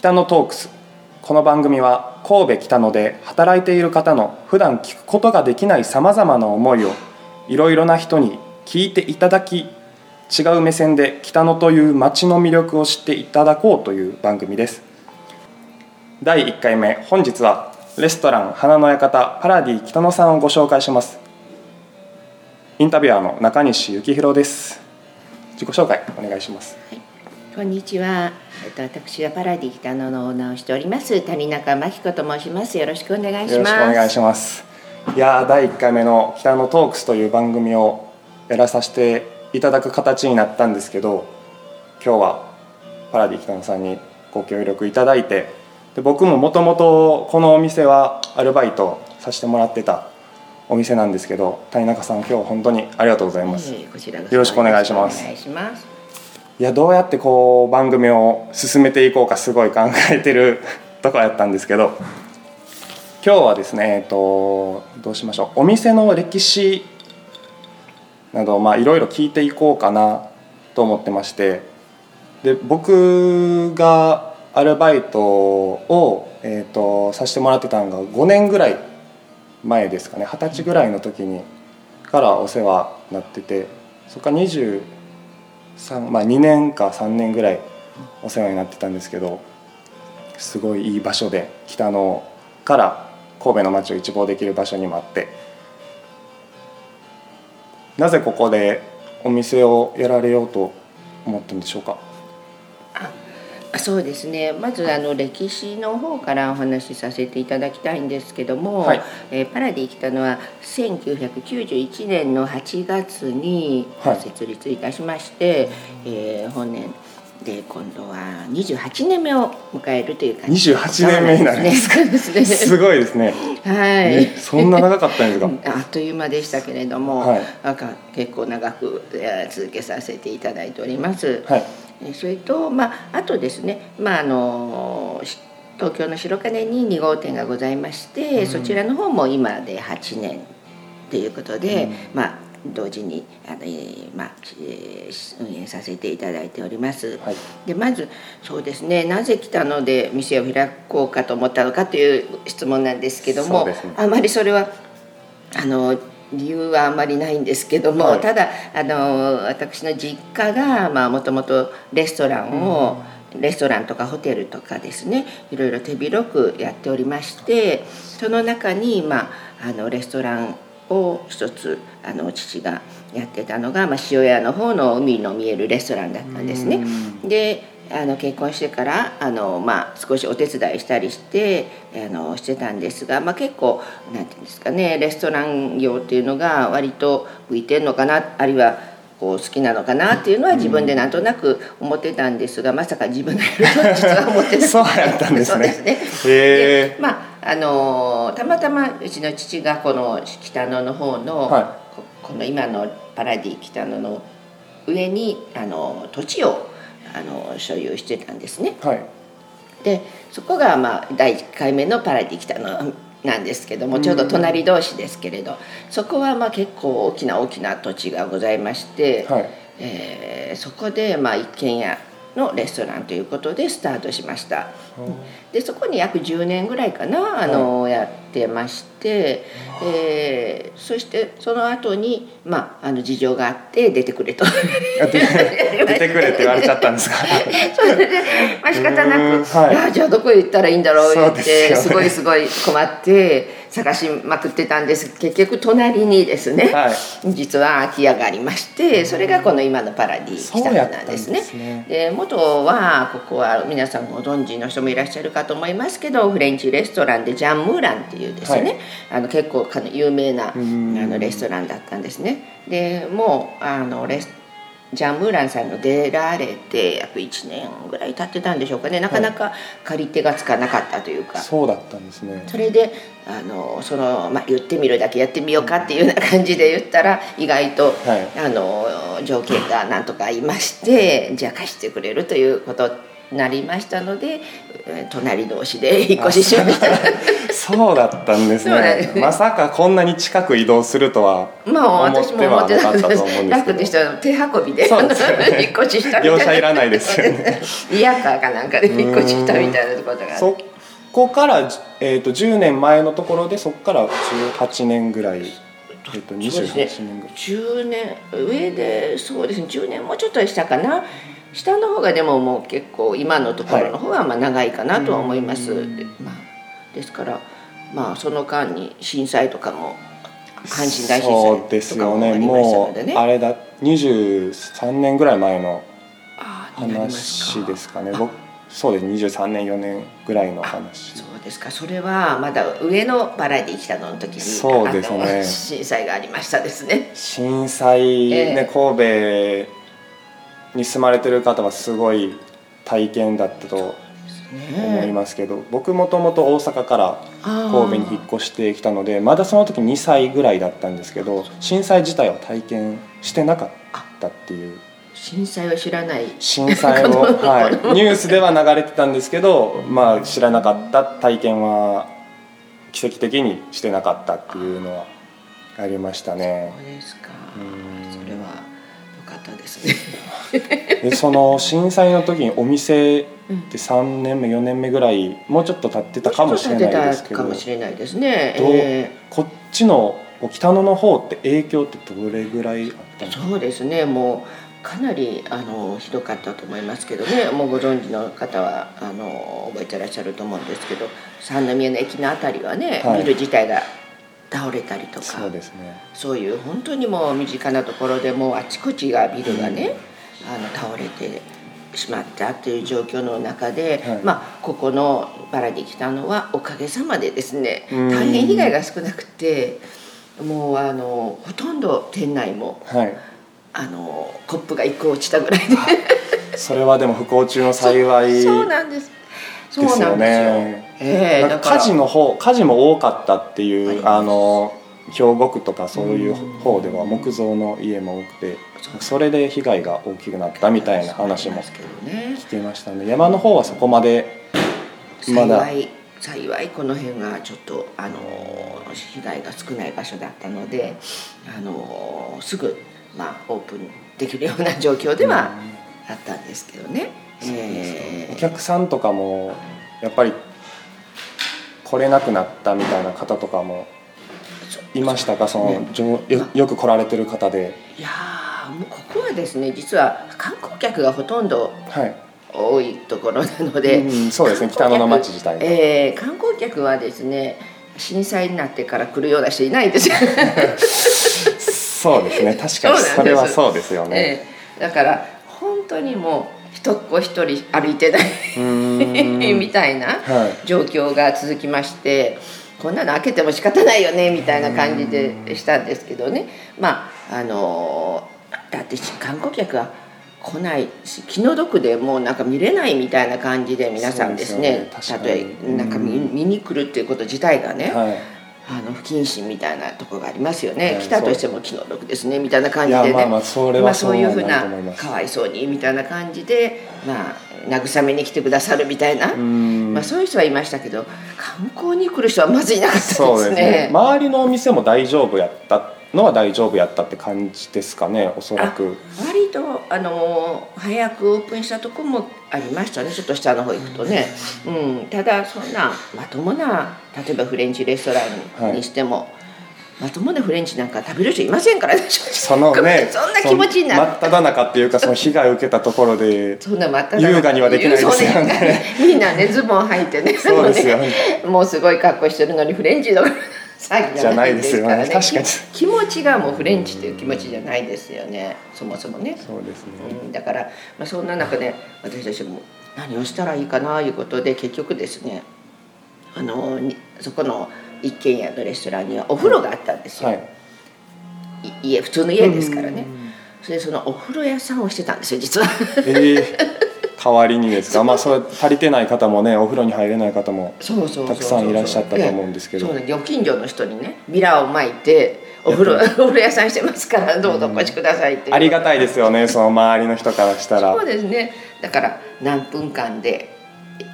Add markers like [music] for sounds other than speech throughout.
北野トークス。この番組は神戸北野で働いている方の普段聞くことができないさまざまな思いをいろいろな人に聞いていただき違う目線で北野という街の魅力を知っていただこうという番組です。第1回目本日はレストラン花の館パラディ北野さんをご紹介します。インタビュアーの中西幸宏です。自己紹介お願いします。こんにちは。えっと私はパラディ北野のオーナーをしております谷中真紀子と申します。よろしくお願いします。よろしくお願いしますいやー第1回目の北野トークスという番組をやらさせていただく形になったんですけど今日はパラディ北野さんにご協力いただいてで僕ももともとこのお店はアルバイトさせてもらってたお店なんですけど谷中さん今日は本当にありがとうございます、ええこちらこそよろしくお願いしますお願いします。いやどうやってこう番組を進めていこうかすごい考えてる [laughs] とこやったんですけど今日はですねえっとどうしましょう。お店の歴史などいろいろ聞いていこうかなと思ってましてで僕がアルバイトを、えっとさせてもらってたのが5年ぐらい前ですかね。二十歳ぐらいの時にからお世話になっててそこから20まあ、2年か3年ぐらいお世話になってたんですけどすごいいい場所で北のから神戸の街を一望できる場所にもあってなぜここでお店をやられようと思ったんでしょうか？そうですね。まずあの歴史の方からお話しさせていただきたいんですけども、はい。えーパラディ来たのは1991年の8月にはい設立いたしまして、えー本年で今度は28年目を迎えるという感じ28年目になるんですね。すごいですね。はい。えそんな長かったんですか？[laughs] あっという間でしたけれども、はい。なんか結構長くえー続けさせていただいております。はい。えそれと、まあ、あとですね、まあ、あのし東京の白金に2号店がございまして、そちらの方も今で8年ということで、まあ、同時にあの、えーまあえー運営させていただいております。はい。でまずそうですねなぜ来たので店を開こうかと思ったのかという質問なんですけども、ね。あまりそれはあの理由はあまりないんですけども、はい。ただあの私の実家がもともとレストランを、レストランとかホテルとかですねいろいろ手広くやっておりましてその中に、まあ、あのレストランを一つあの父がやってたのが、まあ、塩屋の方の海の見えるレストランだったんですね。であの結婚してからあの、まあ、少しお手伝いしたりしてあのしてたんですが、まあ、結構なんていうんですかねレストラン業っていうのが割と向いてんのかなあるいはこう好きなのかなっていうのは自分でなんとなく思ってたんですが、まさか自分がやると [laughs] 実は思ってなくてそうやったんですね。そうですね。まああのたまたまうちの父がこの北野の方の、はここの今のパラディ北野の上にあの土地をあの所有してたんですね。えはい。でそこが、まあ、第1回目のパラディ北野なんですけどもちょうど隣同士ですけれどそこはまあ結構大きな大きな土地がございまして、はい。えーそこでまあ一軒家のレストランということでスタートしました。でそこに約10年ぐらいかなあの、やってまして、えーそしてその後にまああの事情があって出てくれと。あ出出てくれって言われちゃったんですか？[laughs] それで、まあ仕方なく、はい。じゃあどこへ行ったらいいんだろう言ってすごいすごい困って探しまくってたんです。結局隣にですね、はい。実は空き家がありましてそれがこの今のパラディ北野やったんでなんですすね。ねで元はここは皆さんご存知の人もいらっしゃるかと思いますけどフレンチレストランでジャン・ムーランっていうですね、はい。あの結構有名なあん。のレストランだったんですね。でもうあのレスジャン・ムーランさんの出られて約1年ぐらい経ってたんでしょうかね。なかなか借り手がつかなかったというか、そうだったんですね。それであのその、まあ、言ってみるだけやってみようかっていうような感じで言ったら意外と、はいあの条件がなんとかいましてじゃあ貸してくれるということなりましたのでえー隣同士で引っ越ししました。[laughs] そうだったんですね。ねまさかこんなに近く移動するとはまあ思ってはなかったと思うんですけど。楽でしたら手運びでね。[laughs] 引っ越ししたみたいな。業者いらないですよね。リヤカーかなんかで引っ越ししたみたいなことがそこから、えー、と10年前のところでそこから18年ぐらい、えー、とそう28ですね。年ぐらい。10年上でそうですね。10年もうちょっとしたかな下の方がでももう結構今のところの方がまあ長いかなとは思います、うん。でまあ、ですからまあその間に震災とかも阪神大震災とかよねもありましたものでね。うあれだ23年ぐらい前の話ですかね。あ僕そうです。23年4年ぐらいの話。そうですか。それはまだ上のバラエティ来たのの時にそうですね。震災がありましたですね。震災、ええ。ね神戸に住まれてる方はすごい体験だったと思いますけど、僕もともと大阪から神戸に引っ越してきたのでまだその時2歳ぐらいだったんですけど震災自体は体験してなかったっていう。震災は知らない。震災を、[laughs] はい、ニュースでは流れてたんですけど、まあ、知らなかった体験は奇跡的にしてなかったっていうのはありましたね。そうですか。うんそれは良かったですね [laughs] でその震災の時にお店って3年目4年目ぐらいもうちょっと経ってたかもしれないですけどかもしれないですね。どうえこっちの北野の方って影響ってどれぐらいあったんですかーそうですね。もうかなりあのひどかったと思いますけどね。もうご存知の方はあの覚えてらっしゃると思うんですけど三宮の駅のあたりはね、はい。ビル自体が倒れたりとか。そうですね。そういう本当にもう身近なところでもうあちこちがビルがね、あの倒れてしまったっていう状況の中で、はい。まあここのバラに来たのはおかげさまでですねうん。大変被害が少なくてもうあのほとんど店内もはい。あのコップが一個落ちたぐらいで。それはでも不幸中の幸い [laughs] そうなんです。そうなんですよ。ねええなんか火事の方火事も多かったっていうああの兵庫区とかそういう方では木造の家も多くてそれで被害が大きくなったみたいな話も聞きましたね。山の方はそこまでまだ。幸い幸いこの辺がちょっとあの被害が少ない場所だったのであのすぐ、まあ、オープンできるような状況ではあったんですけどね。えー。お客さんとかもやっぱり来れなくなったみたいな方とかもいましたか？そのじょよよく来られてる方で。いやーもうここはですね実は観光客がほとんどはい、多いところなので、うん、そうですね。北野の町自体が、えー観光客はですね震災になってから来るような人いないんですよ。そうですね。確かにそれはそうですよね、ええ。だから本当にもう一っ子一人歩いてないん。[laughs] みたいなはい。状況が続きましてこんなの開けても仕方ないよねみたいな感じでしたんですけどね。まああのだって観光客は来ないし気の毒でもうなんか見れないみたいな感じで皆さんですね。例そうですよね。えなんか見に来るっていうこと自体がね、はいあの不謹慎みたいなところがありますよね、はい来たとしても気の毒ですね。みたいな感じでね。まあまあそれはまあ、そういうふうなかわいそうにみたいな感じでまあ慰めに来てくださるみたいな、まあ、そういう人はいましたけど観光に来る人はまずいなかったですね。ね。周りのお店も大丈夫やったのは大丈夫やったって感じですかねおそらく。割とあの早くオープンしたとこもありましたねちょっと下の方行くとね、うん、ただそんなまともな例えばフレンチレストランにしても、まともなフレンチなんか食べる人いませんからね。そのね [laughs] そんな気持ちになる。真っ只中っていうかその被害を受けたところでそんなまた優雅にはできないですよね。みんなねズボン履いてね。そうですよね。[laughs] もうすごい格好してるのにフレンチの詐欺じゃないですよね。確かに。き気持ちがもうフレンチっていう気持ちじゃないですよね。そもそもね、そうですね。うん、だから、まあ、そんな中で私たちも何をしたらいいかないうことで結局ですねあのにそこの一軒家のレストランにはお風呂があったんですよ、はい。い家普通の家ですからね。それでそのお風呂屋さんをしてたんですよ実は。ええ代わりにですか？まあそれ足りてない方もねお風呂に入れない方もたくさんいらっしゃったと思うんですけど。そう近所の人にねビラを巻いてお風呂お風呂屋さんしてますからどうぞお越しくださいっていう。ありがたいですよねその周りの人からしたら。そうですね。だから何分間で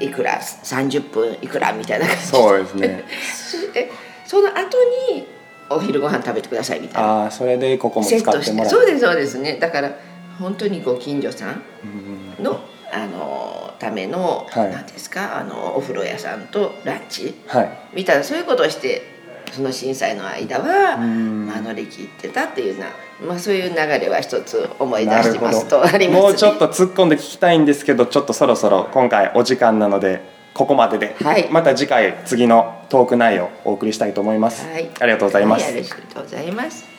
いくら30分いくらみたいな感じそうですね。[laughs] でその後にお昼ご飯食べてくださいみたいな。ああそれでここも使セットして。ってもらそうですそうですね。だから本当にご近所さんうん。のあのためのはい。何ですかあのお風呂屋さんとランチはい。みたいなそういうことをしてその震災の間は乗り切ってたっていうような、まあ、そういう流れは一つ思い出してますとありどます、ね、もうちょっと突っ込んで聞きたいんですけどちょっとそろそろ今回お時間なのでここまでで、はい。また次回次のトーク内容をお送りしたいと思います、はい。ありがとうございます、はい、ありがとうございます